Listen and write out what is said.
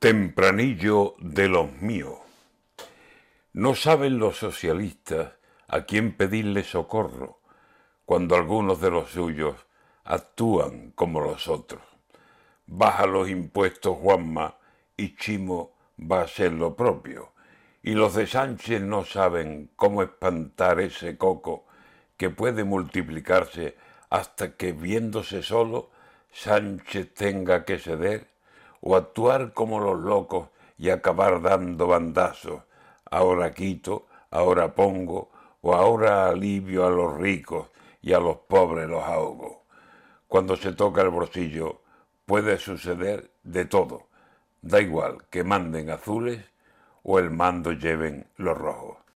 Tempranillo de los míos. No saben los socialistas a quién pedirle socorro cuando algunos de los suyos actúan como los otros. Baja los impuestos Juanma y Chimo va a ser lo propio. Y los de Sánchez no saben cómo espantar ese coco que puede multiplicarse hasta que viéndose solo Sánchez tenga que ceder o actuar como los locos y acabar dando bandazos. Ahora quito, ahora pongo, o ahora alivio a los ricos y a los pobres los ahogo. Cuando se toca el bolsillo puede suceder de todo. Da igual que manden azules o el mando lleven los rojos.